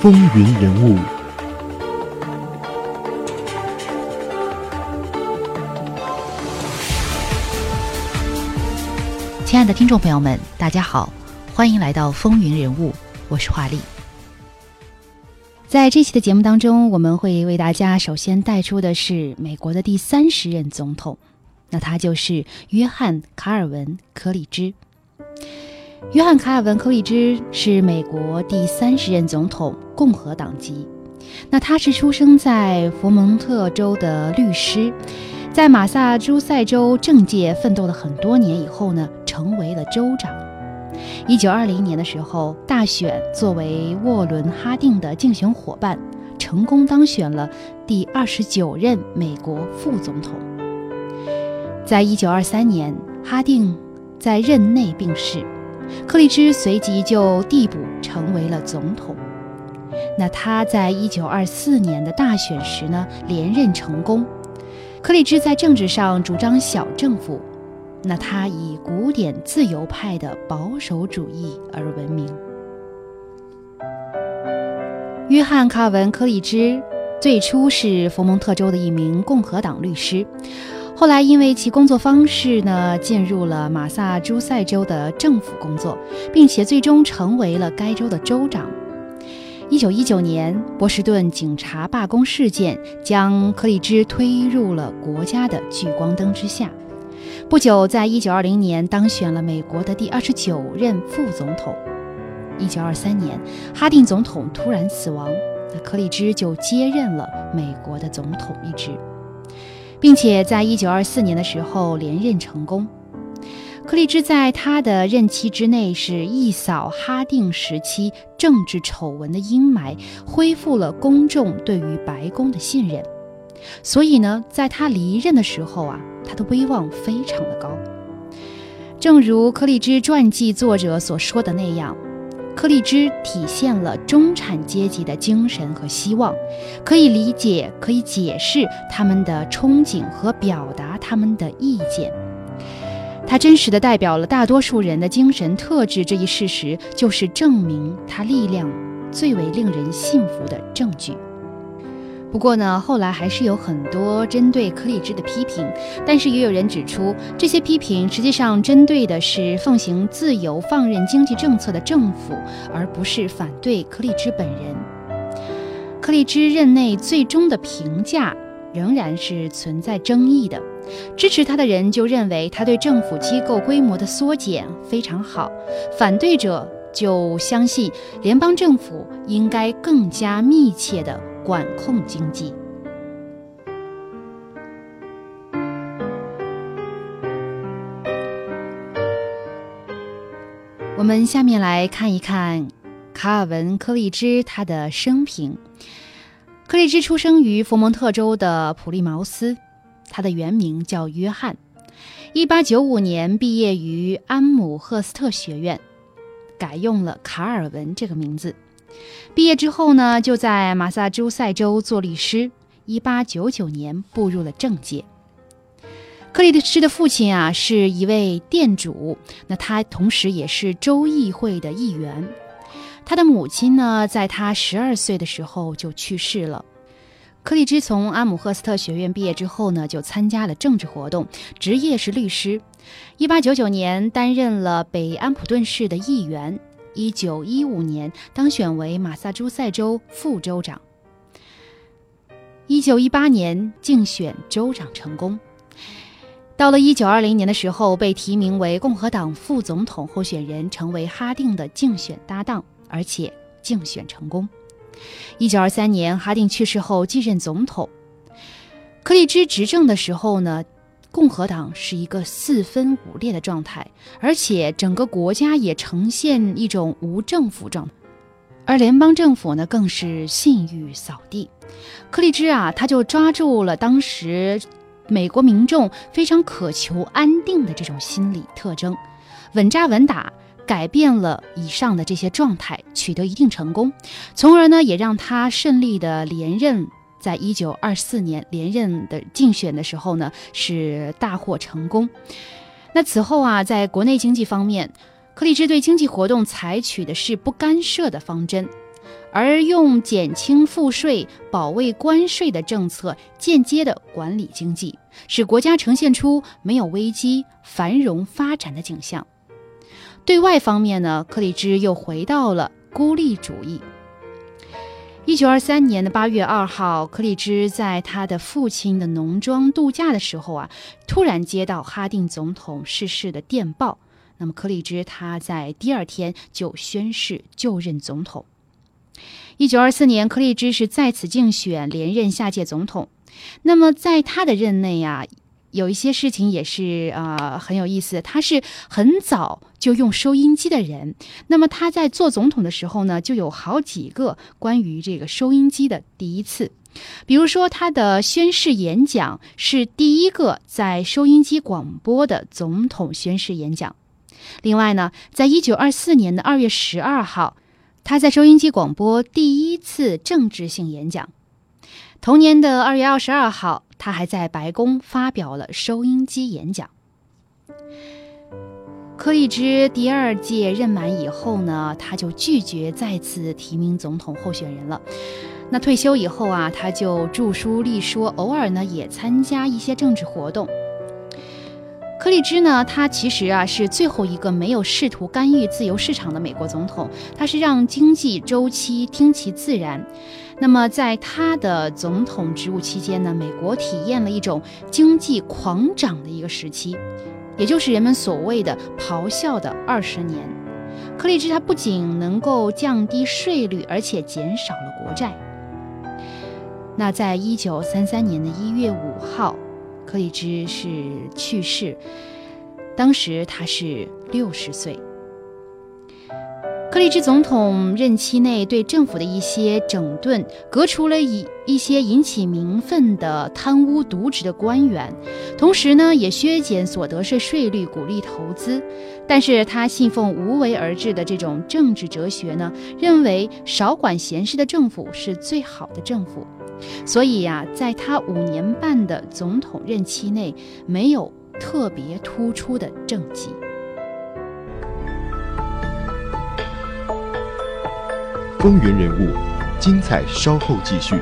风云人物。亲爱的听众朋友们，大家好，欢迎来到风云人物，我是华丽。在这期的节目当中，我们会为大家首先带出的是美国的第三十任总统，那他就是约翰·卡尔文·柯里芝。约翰·卡尔文·柯立芝是美国第三十任总统，共和党籍。那他是出生在佛蒙特州的律师。在马萨诸塞州政界奋斗了很多年以后呢，成为了州长。一九二零年的时候，大选作为沃伦·哈定的竞选伙伴，成功当选了第二十九任美国副总统。在一九二三年，哈定在任内病逝，克利芝随即就递补成为了总统。那他在一九二四年的大选时呢，连任成功。柯立芝在政治上主张小政府，那他以古典自由派的保守主义而闻名。约翰·卡文·柯立芝最初是佛蒙特州的一名共和党律师，后来因为其工作方式呢，进入了马萨诸塞州的政府工作，并且最终成为了该州的州长。一九一九年，波士顿警察罢工事件将克里芝推入了国家的聚光灯之下。不久，在一九二零年当选了美国的第二十九任副总统。一九二三年，哈定总统突然死亡，那克里芝就接任了美国的总统一职，并且在一九二四年的时候连任成功。柯立芝在他的任期之内是一扫哈定时期政治丑闻的阴霾，恢复了公众对于白宫的信任。所以呢，在他离任的时候啊，他的威望非常的高。正如柯立芝传记作者所说的那样，柯立芝体现了中产阶级的精神和希望，可以理解，可以解释他们的憧憬和表达他们的意见。他真实的代表了大多数人的精神特质，这一事实就是证明他力量最为令人信服的证据。不过呢，后来还是有很多针对柯立芝的批评，但是也有人指出，这些批评实际上针对的是奉行自由放任经济政策的政府，而不是反对柯立芝本人。柯立芝任内最终的评价仍然是存在争议的。支持他的人就认为他对政府机构规模的缩减非常好，反对者就相信联邦政府应该更加密切地管控经济。我们下面来看一看卡尔文·柯立芝他的生平。柯立芝出生于佛蒙特州的普利茅斯。他的原名叫约翰，一八九五年毕业于安姆赫斯特学院，改用了卡尔文这个名字。毕业之后呢，就在马萨诸塞州做律师。一八九九年步入了政界。克里斯的父亲啊是一位店主，那他同时也是州议会的议员。他的母亲呢，在他十二岁的时候就去世了。柯立芝从阿姆赫斯特学院毕业之后呢，就参加了政治活动，职业是律师。一八九九年担任了北安普顿市的议员，一九一五年当选为马萨诸塞州副州长。一九一八年竞选州长成功，到了一九二零年的时候，被提名为共和党副总统候选人，成为哈定的竞选搭档，而且竞选成功。一九二三年，哈定去世后继任总统。克利芝执政的时候呢，共和党是一个四分五裂的状态，而且整个国家也呈现一种无政府状态，而联邦政府呢更是信誉扫地。柯立芝啊，他就抓住了当时美国民众非常渴求安定的这种心理特征，稳扎稳打。改变了以上的这些状态，取得一定成功，从而呢也让他顺利的连任。在一九二四年连任的竞选的时候呢，是大获成功。那此后啊，在国内经济方面，柯立芝对经济活动采取的是不干涉的方针。而用减轻赋税、保卫关税的政策间接的管理经济，使国家呈现出没有危机、繁荣发展的景象。对外方面呢，克里芝又回到了孤立主义。一九二三年的八月二号，克里芝在他的父亲的农庄度假的时候啊，突然接到哈定总统逝世的电报。那么，克里芝他在第二天就宣誓就任总统。一九二四年，克里芝是再次竞选连任下届总统。那么，在他的任内啊。有一些事情也是啊很有意思，他是很早就用收音机的人。那么他在做总统的时候呢，就有好几个关于这个收音机的第一次。比如说，他的宣誓演讲是第一个在收音机广播的总统宣誓演讲。另外呢，在一九二四年的二月十二号，他在收音机广播第一次政治性演讲。同年的二月二十二号。他还在白宫发表了收音机演讲。柯立芝第二届任满以后呢，他就拒绝再次提名总统候选人了。那退休以后啊，他就著书立说，偶尔呢也参加一些政治活动。柯立芝呢，他其实啊是最后一个没有试图干预自由市场的美国总统，他是让经济周期听其自然。那么在他的总统职务期间呢，美国体验了一种经济狂涨的一个时期，也就是人们所谓的“咆哮的二十年”。柯立芝他不仅能够降低税率，而且减少了国债。那在一九三三年的一月五号。柯立芝是去世，当时他是六十岁。柯立芝总统任期内对政府的一些整顿，革除了一一些引起民愤的贪污渎职的官员，同时呢，也削减所得税税率，鼓励投资。但是他信奉无为而治的这种政治哲学呢，认为少管闲事的政府是最好的政府。所以呀，在他五年半的总统任期内，没有特别突出的政绩。风云人物，精彩稍后继续。